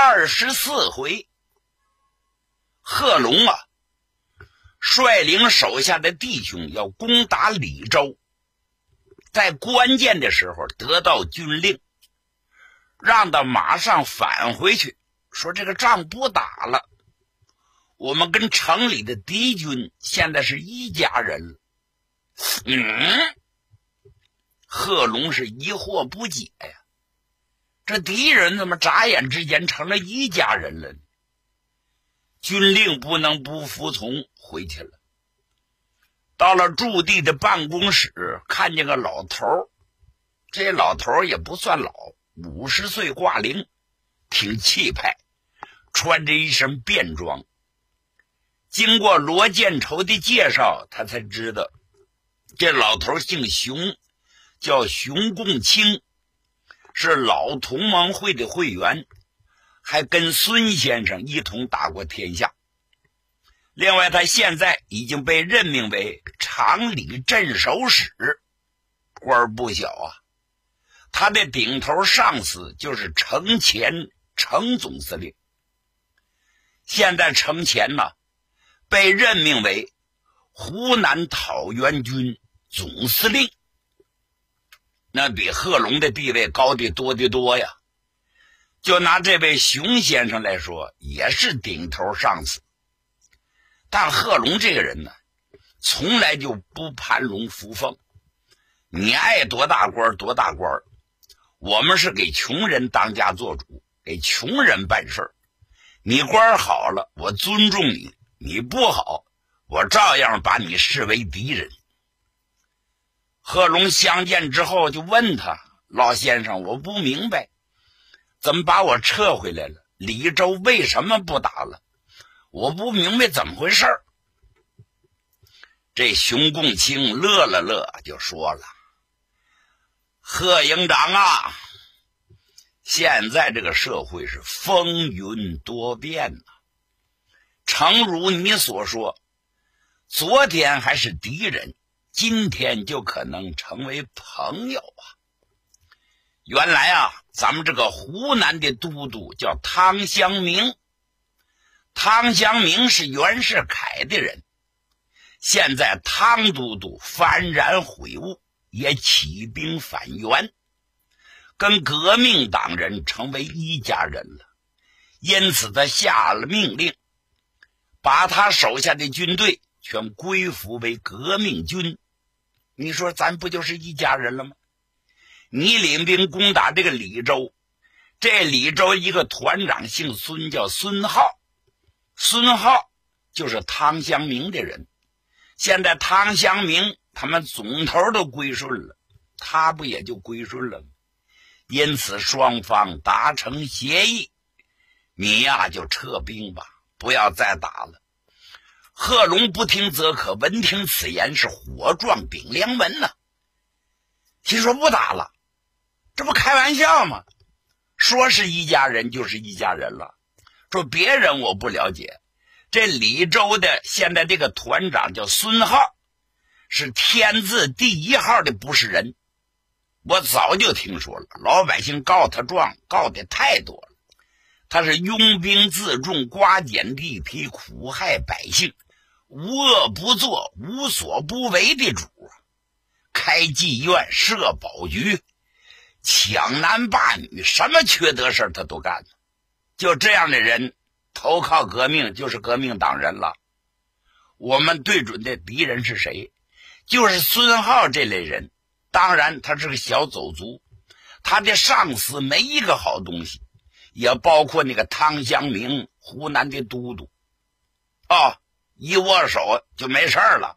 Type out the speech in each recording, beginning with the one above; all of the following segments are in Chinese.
二十四回，贺龙啊，率领手下的弟兄要攻打李州。在关键的时候得到军令，让他马上返回去，说这个仗不打了。我们跟城里的敌军现在是一家人了。嗯，贺龙是疑惑不解呀，这敌人怎么眨眼之间成了一家人了呢？军令不能不服从，回去了。到了驻地的办公室，看见个老头，这老头也不算老，五十岁挂零，挺气派，穿着一身便装。经过罗建仇的介绍，他才知道这老头姓熊，叫熊共清，是老同盟会的会员，还跟孙先生一同打过天下。另外，他现在已经被任命为长理镇守使，官儿不小啊。他的顶头上司就是程潜，程总司令。现在程潜呢，被任命为湖南讨袁军总司令，那比贺龙的地位高的多得多呀。就拿这位熊先生来说，也是顶头上司。但贺龙这个人呢，从来就不盘龙附凤。你爱多大官多大官我们是给穷人当家做主，给穷人办事你官好了，我尊重你；你不好，我照样把你视为敌人。贺龙相见之后就问他：“老先生，我不明白，怎么把我撤回来了？李州为什么不打了？”我不明白怎么回事这熊共清乐了乐，就说了：“贺营长啊，现在这个社会是风云多变呐。诚如你所说，昨天还是敌人，今天就可能成为朋友啊。原来啊，咱们这个湖南的都督叫汤湘明。”汤湘明是袁世凯的人，现在汤都督幡然悔悟，也起兵反袁，跟革命党人成为一家人了。因此，他下了命令，把他手下的军队全归服为革命军。你说，咱不就是一家人了吗？你领兵攻打这个李州，这李州一个团长姓孙，叫孙浩。孙浩就是汤祥明的人，现在汤祥明他们总头都归顺了，他不也就归顺了吗？因此双方达成协议，你呀就撤兵吧，不要再打了。贺龙不听则可，闻听此言是火撞顶梁门呐。心说不打了，这不开玩笑吗？说是一家人就是一家人了。说别人我不了解，这李州的现在这个团长叫孙浩，是天字第一号的不是人。我早就听说了，老百姓告他状告的太多了。他是拥兵自重、刮减地皮、苦害百姓、无恶不作、无所不为的主啊！开妓院、设保局、抢男霸女，什么缺德事他都干。就这样的人投靠革命，就是革命党人了。我们对准的敌人是谁？就是孙浩这类人。当然，他是个小走卒，他的上司没一个好东西，也包括那个汤湘明，湖南的都督。哦，一握手就没事了。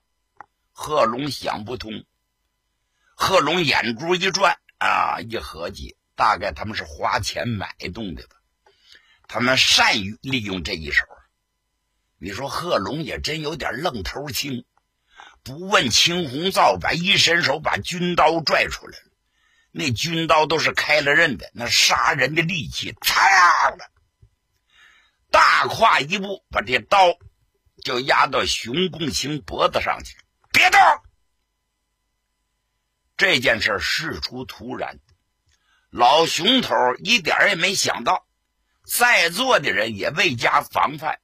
贺龙想不通。贺龙眼珠一转啊，一合计，大概他们是花钱买动的吧。他们善于利用这一手。你说贺龙也真有点愣头青，不问青红皂白，一伸手把军刀拽出来了。那军刀都是开了刃的，那杀人的利器，嚓了，大跨一步，把这刀就压到熊共清脖子上去。别动！这件事事出突然，老熊头一点也没想到，在座的人也未加防范。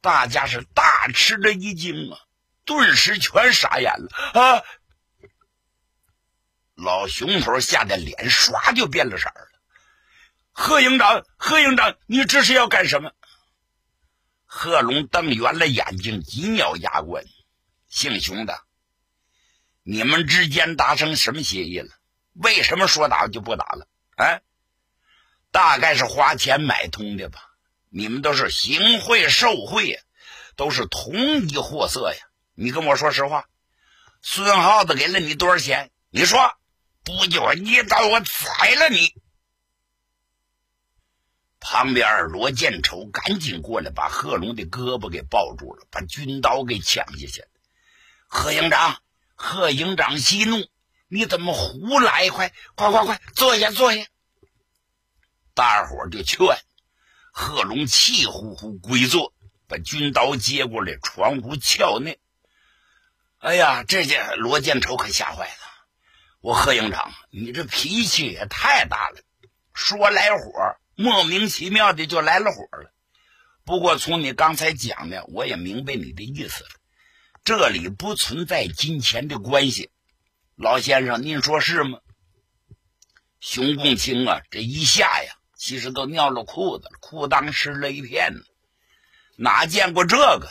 大家是大吃了一惊啊，顿时全傻眼了啊！老熊头吓得脸唰就变了色了。贺营长，贺营长，你这是要干什么？贺龙瞪圆了眼睛，紧咬牙关：“姓熊的，你们之间达成什么协议了？为什么说打就不打了？啊？大概是花钱买通的吧？”你们都是行贿受贿，都是同一货色呀！你跟我说实话，孙耗子给了你多少钱？你说，不就一刀我宰了你？旁边罗建丑赶紧过来，把贺龙的胳膊给抱住了，把军刀给抢下去。贺营长，贺营长息怒，你怎么胡来？快快快快，坐下坐下。大伙就劝。贺龙气呼呼归坐，把军刀接过来，床屋鞘内。哎呀，这下罗建丑可吓坏了。我贺营长，你这脾气也太大了，说来火，莫名其妙的就来了火了。不过从你刚才讲的，我也明白你的意思了。这里不存在金钱的关系，老先生，您说是吗？熊共清啊，这一下呀。其实都尿了裤子，裤裆湿了一片呢。哪见过这个？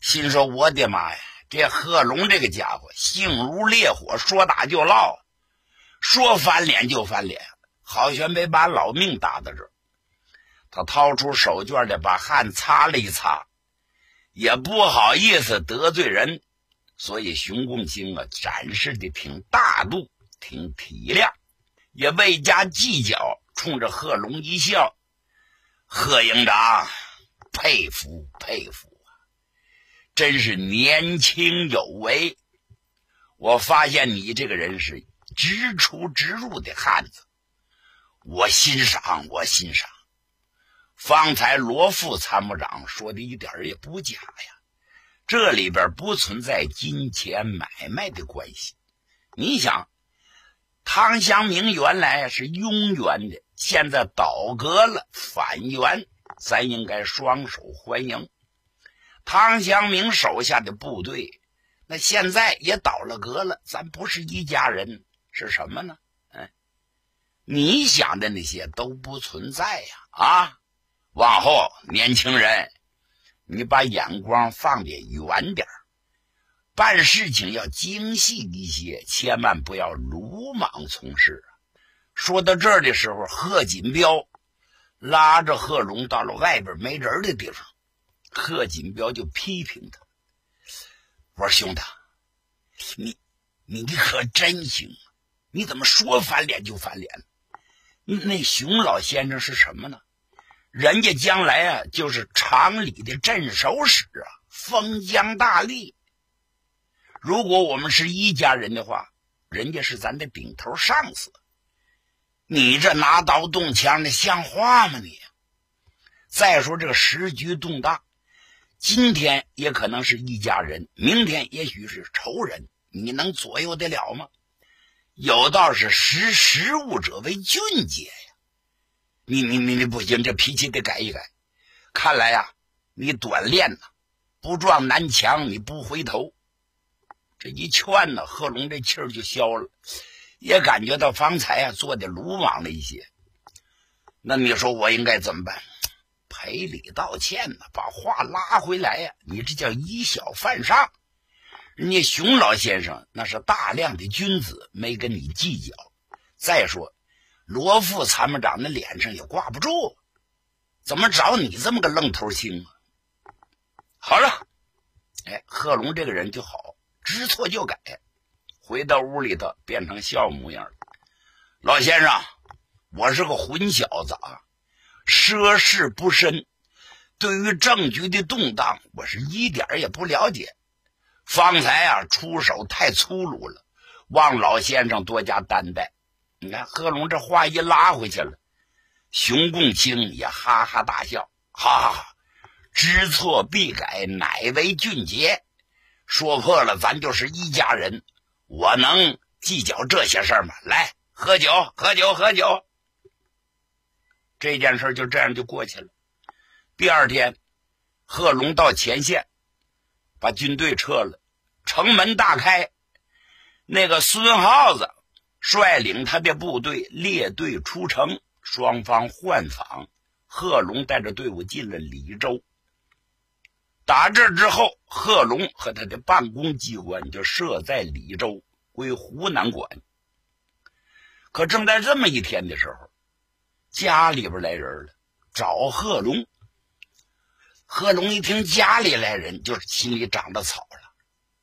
心说：“我的妈呀！这贺龙这个家伙性如烈火，说打就唠，说翻脸就翻脸，好悬没把老命搭在这儿。”他掏出手绢的，把汗擦了一擦，也不好意思得罪人，所以熊共清啊，展示的挺大度，挺体谅，也未加计较。冲着贺龙一笑，贺营长，佩服佩服啊！真是年轻有为。我发现你这个人是直出直入的汉子，我欣赏，我欣赏。方才罗副参谋长说的一点也不假呀，这里边不存在金钱买卖的关系。你想，汤祥明原来是庸原的。现在倒戈了，反元，咱应该双手欢迎。汤祥明手下的部队，那现在也倒了戈了，咱不是一家人，是什么呢？你想的那些都不存在呀！啊，往后年轻人，你把眼光放得远点办事情要精细一些，千万不要鲁莽从事。说到这儿的时候，贺锦彪拉着贺龙到了外边没人的地方。贺锦彪就批评他：“我说兄弟，你你可真行，你怎么说翻脸就翻脸？那熊老先生是什么呢？人家将来啊就是厂里的镇守使啊，封疆大吏。如果我们是一家人的话，人家是咱的顶头上司。”你这拿刀动枪的像话吗？你！再说这个时局动荡，今天也可能是一家人，明天也许是仇人，你能左右得了吗？有道是识时务者为俊杰呀！你你你你不行，这脾气得改一改。看来呀，你短练呐，不撞南墙你不回头。这一劝呢，贺龙这气儿就消了。也感觉到方才啊做的鲁莽了一些，那你说我应该怎么办？赔礼道歉呢，把话拉回来呀！你这叫以小犯上。人家熊老先生那是大量的君子，没跟你计较。再说罗副参谋长的脸上也挂不住，怎么找你这么个愣头青啊？好了，哎，贺龙这个人就好，知错就改。回到屋里头，变成笑模样了。老先生，我是个混小子啊，涉世不深，对于政局的动荡，我是一点也不了解。方才啊，出手太粗鲁了，望老先生多加担待。你看贺龙这话一拉回去了，熊共清也哈哈大笑，哈哈，知错必改，乃为俊杰。说破了，咱就是一家人，我能计较这些事儿吗？来，喝酒，喝酒，喝酒。这件事就这样就过去了。第二天，贺龙到前线，把军队撤了，城门大开。那个孙耗子率领他的部队列队出城，双方换防。贺龙带着队伍进了李州。打这之后，贺龙和他的办公机关就设在李州，归湖南管。可正在这么一天的时候，家里边来人了，找贺龙。贺龙一听家里来人，就是心里长了草了，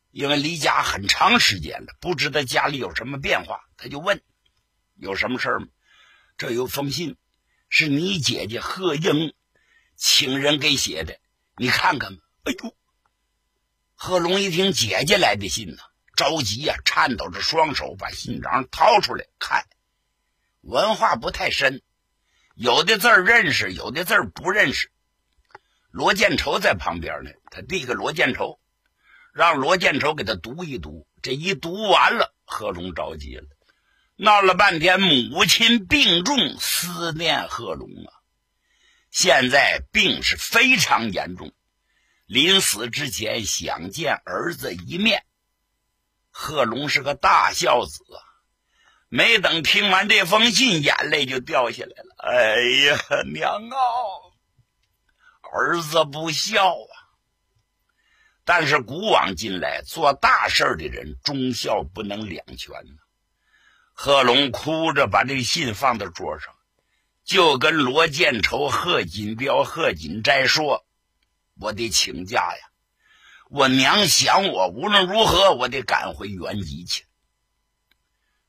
因为离家很长时间了，不知道家里有什么变化，他就问：“有什么事儿吗？”这有封信，是你姐姐贺英请人给写的，你看看吧。哎呦！贺龙一听姐姐来的信呢，着急呀，颤抖着双手把信章掏出来看，文化不太深，有的字认识，有的字不认识。罗建筹在旁边呢，他递给罗建筹，让罗建筹给他读一读。这一读完了，贺龙着急了，闹了半天，母亲病重，思念贺龙啊，现在病是非常严重。临死之前想见儿子一面，贺龙是个大孝子啊！没等听完这封信，眼泪就掉下来了。哎呀，娘啊，儿子不孝啊！但是古往今来，做大事的人忠孝不能两全呢。贺龙哭着把这信放到桌上，就跟罗建筹、贺锦彪、贺锦斋说。我得请假呀！我娘想我，无论如何我得赶回原籍去。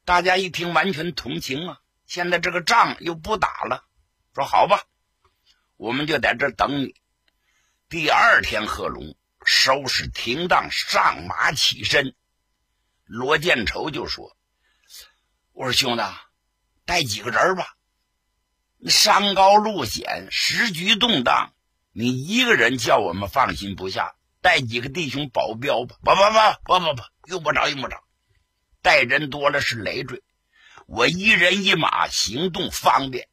大家一听，完全同情啊！现在这个仗又不打了，说好吧，我们就在这等你。第二天，贺龙收拾停当，上马起身。罗建仇就说：“我说兄弟，带几个人吧。山高路险，时局动荡。”你一个人叫我们放心不下，带几个弟兄保镖吧。不不不不不不，用不着用不着，带人多了是累赘。我一人一马，行动方便。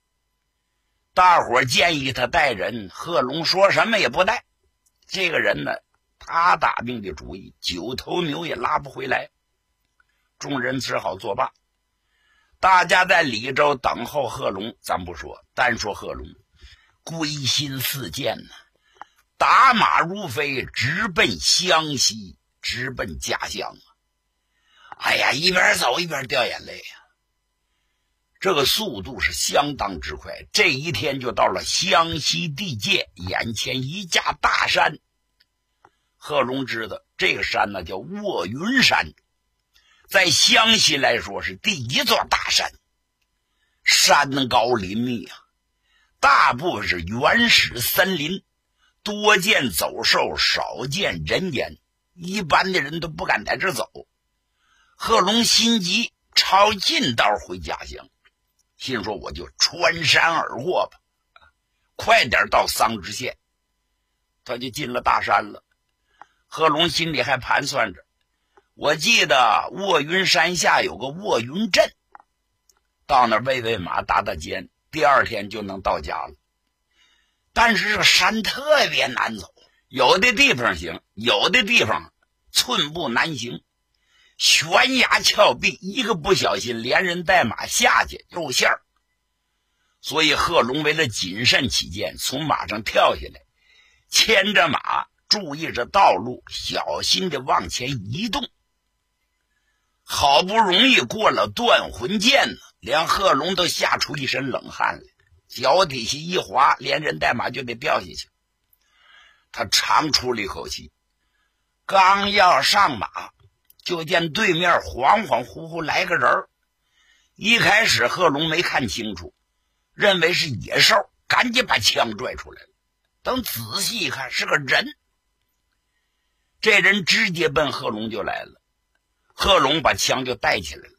大伙建议他带人，贺龙说什么也不带。这个人呢，他打定的主意，九头牛也拉不回来。众人只好作罢。大家在李州等候贺龙，咱不说，单说贺龙。归心似箭呐，打马如飞，直奔湘西，直奔家乡啊！哎呀，一边走一边掉眼泪呀。这个速度是相当之快，这一天就到了湘西地界，眼前一架大山。贺龙知道这个山呢叫卧云山，在湘西来说是第一座大山，山高林密啊。大部分是原始森林，多见走兽，少见人烟。一般的人都不敢在这走。贺龙心急，抄近道回家乡，心说我就穿山而过吧，快点到桑植县。他就进了大山了。贺龙心里还盘算着，我记得卧云山下有个卧云镇，到那喂喂马，打打尖。第二天就能到家了，但是这个山特别难走，有的地方行，有的地方寸步难行，悬崖峭壁，一个不小心连人带马下去露馅儿。所以贺龙为了谨慎起见，从马上跳下来，牵着马，注意着道路，小心的往前移动。好不容易过了断魂涧呢。连贺龙都吓出一身冷汗来，脚底下一滑，连人带马就得掉下去。他长出了一口气，刚要上马，就见对面恍恍惚惚来个人一开始贺龙没看清楚，认为是野兽，赶紧把枪拽出来了。等仔细一看，是个人。这人直接奔贺龙就来了。贺龙把枪就带起来了，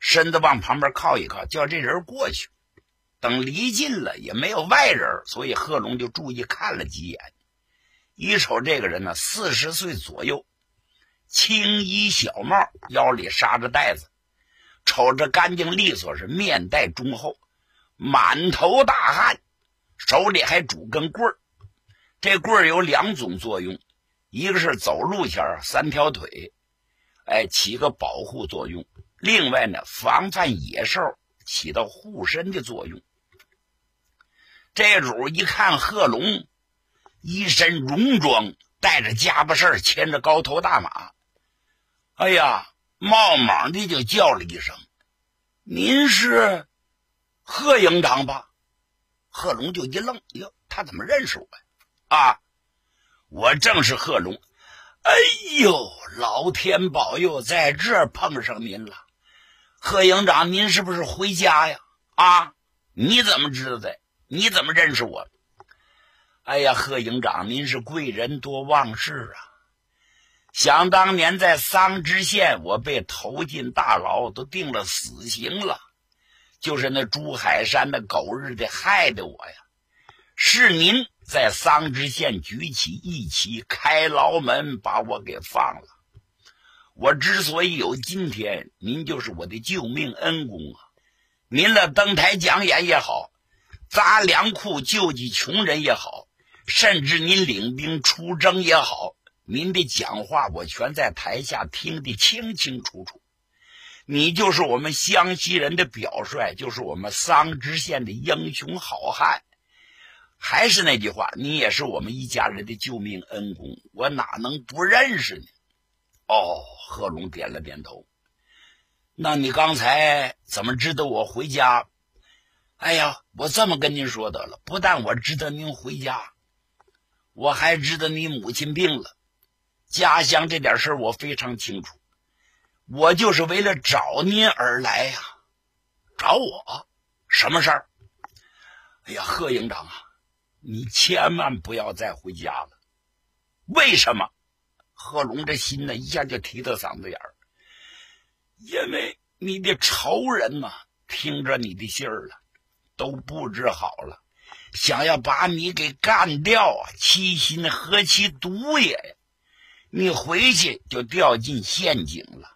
身子往旁边靠一靠，叫这人过去。等离近了，也没有外人，所以贺龙就注意看了几眼。一瞅这个人呢，四十岁左右，青衣小帽，腰里扎着带子，瞅着干净利索，是面带忠厚，满头大汗，手里还拄根棍儿。这棍儿有两种作用，一个是走路前三条腿，哎，起个保护作用；另外呢，防范野兽，起到护身的作用。这主一看贺龙。一身戎装，带着家伙事，牵着高头大马，哎呀，冒莽的就叫了一声：“您是贺营长吧？”贺龙就一愣：“哟，他怎么认识我呀？”啊，我正是贺龙。哎呦，老天保佑，在这儿碰上您了。贺营长，您是不是回家呀？啊，你怎么知道的？你怎么认识我？哎呀，贺营长，您是贵人多忘事啊！想当年在桑植县，我被投进大牢，都定了死刑了，就是那朱海山那狗日的害的我呀！是您在桑植县举起义旗，开牢门，把我给放了。我之所以有今天，您就是我的救命恩公啊！您的登台讲演也好，砸粮库救济穷人也好。甚至您领兵出征也好，您的讲话我全在台下听得清清楚楚。你就是我们湘西人的表率，就是我们桑植县的英雄好汉。还是那句话，你也是我们一家人的救命恩公，我哪能不认识你？哦，贺龙点了点头。那你刚才怎么知道我回家？哎呀，我这么跟您说得了，不但我知道您回家。我还知道你母亲病了，家乡这点事我非常清楚。我就是为了找您而来呀，找我什么事儿？哎呀，贺营长啊，你千万不要再回家了。为什么？贺龙这心呢一下就提到嗓子眼儿，因为你的仇人呐，听着你的信儿了，都布置好了。想要把你给干掉啊！其心何其毒也呀！你回去就掉进陷阱了。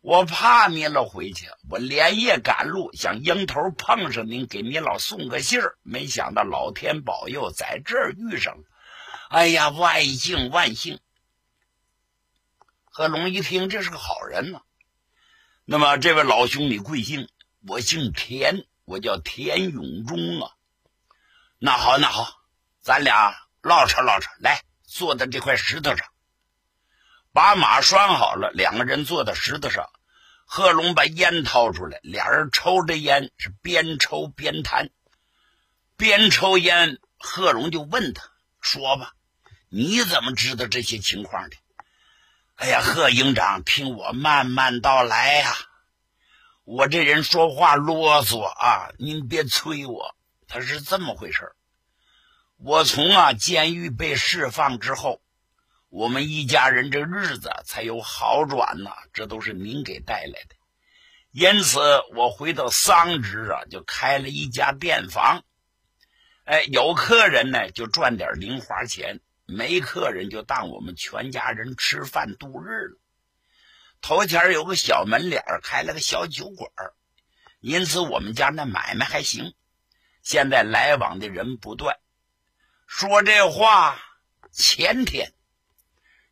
我怕你老回去，我连夜赶路，想迎头碰上您，给你老送个信儿。没想到老天保佑，在这儿遇上了。哎呀，万幸万幸！贺龙一听，这是个好人呢。那么，这位老兄，你贵姓？我姓田，我叫田永忠啊。那好，那好，咱俩唠扯唠扯。来，坐在这块石头上，把马拴好了。两个人坐在石头上，贺龙把烟掏出来，俩人抽着烟，是边抽边谈。边抽烟，贺龙就问他：“说吧，你怎么知道这些情况的？”哎呀，贺营长，听我慢慢道来呀。我这人说话啰嗦啊，您别催我。他是这么回事我从啊监狱被释放之后，我们一家人这日子才有好转呐，这都是您给带来的。因此，我回到桑植啊，就开了一家店房。哎，有客人呢，就赚点零花钱；没客人，就当我们全家人吃饭度日了。头前有个小门脸开了个小酒馆因此我们家那买卖还行。现在来往的人不断，说这话。前天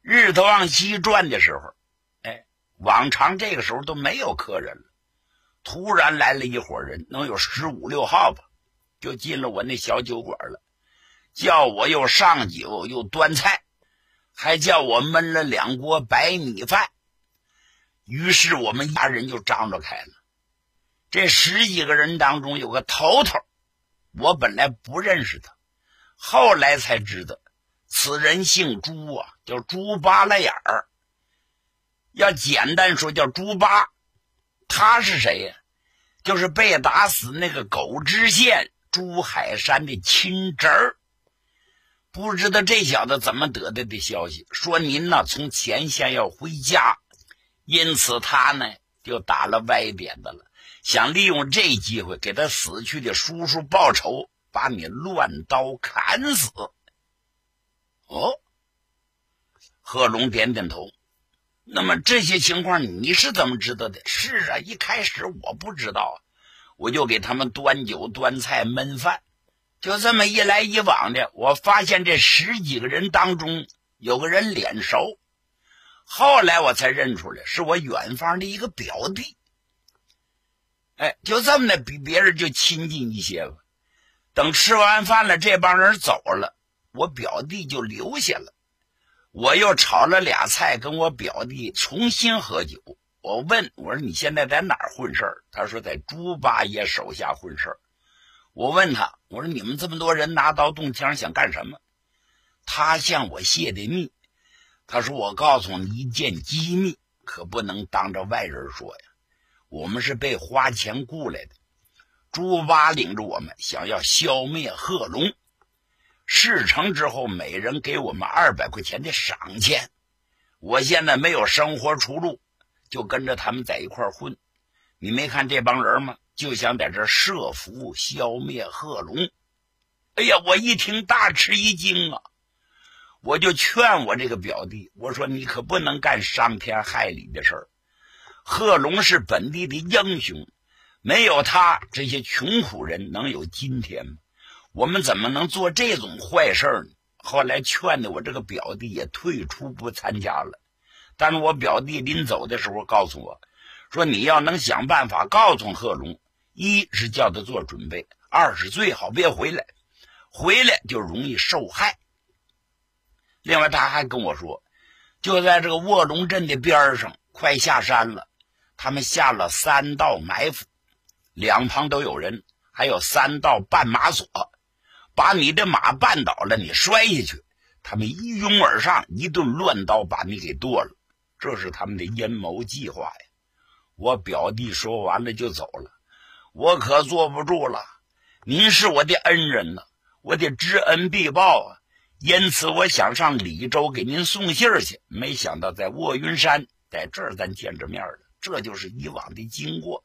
日头往西转的时候，哎，往常这个时候都没有客人了。突然来了一伙人，能有十五六号吧，就进了我那小酒馆了，叫我又上酒又端菜，还叫我焖了两锅白米饭。于是我们家人就张罗开了。这十几个人当中有个头头。我本来不认识他，后来才知道，此人姓朱啊，叫朱八拉眼儿。要简单说，叫朱八。他是谁呀？就是被打死那个狗知县朱海山的亲侄儿。不知道这小子怎么得的的消息，说您呢从前线要回家，因此他呢就打了歪点子了，想利用这机会给他死去的叔叔报仇，把你乱刀砍死。哦，贺龙点点头。那么这些情况你是怎么知道的？是啊，一开始我不知道，我就给他们端酒、端菜、焖饭。就这么一来一往的，我发现这十几个人当中有个人脸熟，后来我才认出来是我远方的一个表弟。哎，就这么的比别人就亲近一些吧。等吃完饭了，这帮人走了，我表弟就留下了。我又炒了俩菜，跟我表弟重新喝酒。我问我说：“你现在在哪儿混事儿？”他说：“在猪八爷手下混事儿。”我问他：“我说你们这么多人拿刀动枪想干什么？”他向我泄的密。他说：“我告诉你一件机密，可不能当着外人说呀。我们是被花钱雇来的，猪八领着我们，想要消灭贺龙。事成之后，每人给我们二百块钱的赏钱。我现在没有生活出路，就跟着他们在一块混。你没看这帮人吗？”就想在这设伏消灭贺龙，哎呀！我一听大吃一惊啊！我就劝我这个表弟，我说你可不能干伤天害理的事儿。贺龙是本地的英雄，没有他，这些穷苦人能有今天吗？我们怎么能做这种坏事呢？后来劝的我这个表弟也退出不参加了，但是我表弟临走的时候告诉我，说你要能想办法告诉贺龙。一是叫他做准备，二是最好别回来，回来就容易受害。另外，他还跟我说，就在这个卧龙镇的边上，快下山了，他们下了三道埋伏，两旁都有人，还有三道绊马索，把你的马绊倒了，你摔下去，他们一拥而上，一顿乱刀把你给剁了。这是他们的阴谋计划呀！我表弟说完了就走了。我可坐不住了，您是我的恩人呐，我得知恩必报啊！因此，我想上李州给您送信儿去。没想到在卧云山，在这儿咱见着面了，这就是以往的经过。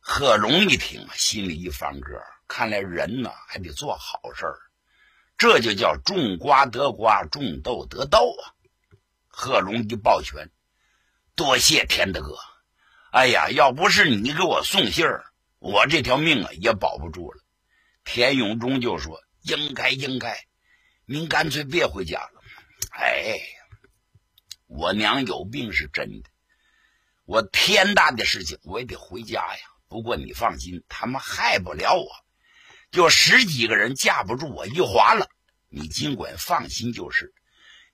贺龙一听，心里一翻歌，看来人呢还得做好事儿，这就叫种瓜得瓜，种豆得豆啊！贺龙一抱拳，多谢田德哥。哎呀，要不是你给我送信儿，我这条命啊也保不住了。田永忠就说：“应该，应该，您干脆别回家了。”哎，我娘有病是真的，我天大的事情我也得回家呀。不过你放心，他们害不了我，就十几个人架不住我一划了。你尽管放心就是，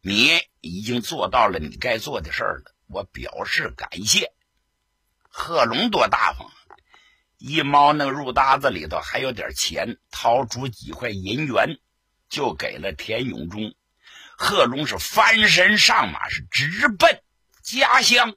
你已经做到了你该做的事儿了，我表示感谢。贺龙多大方，一猫那个入搭子里头还有点钱，掏出几块银元，就给了田永忠。贺龙是翻身上马，是直奔家乡。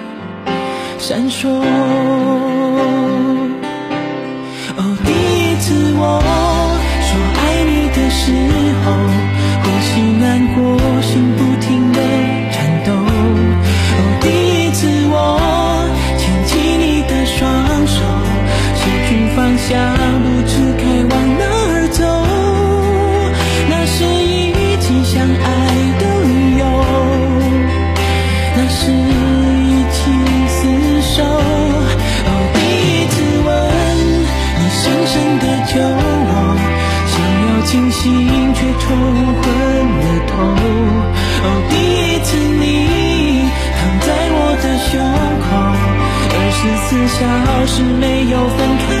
闪烁哦第一次我说爱你的时候呼吸难过心不停的颤抖。哦第一次我牵起你的双手失去方向不四小时没有分开。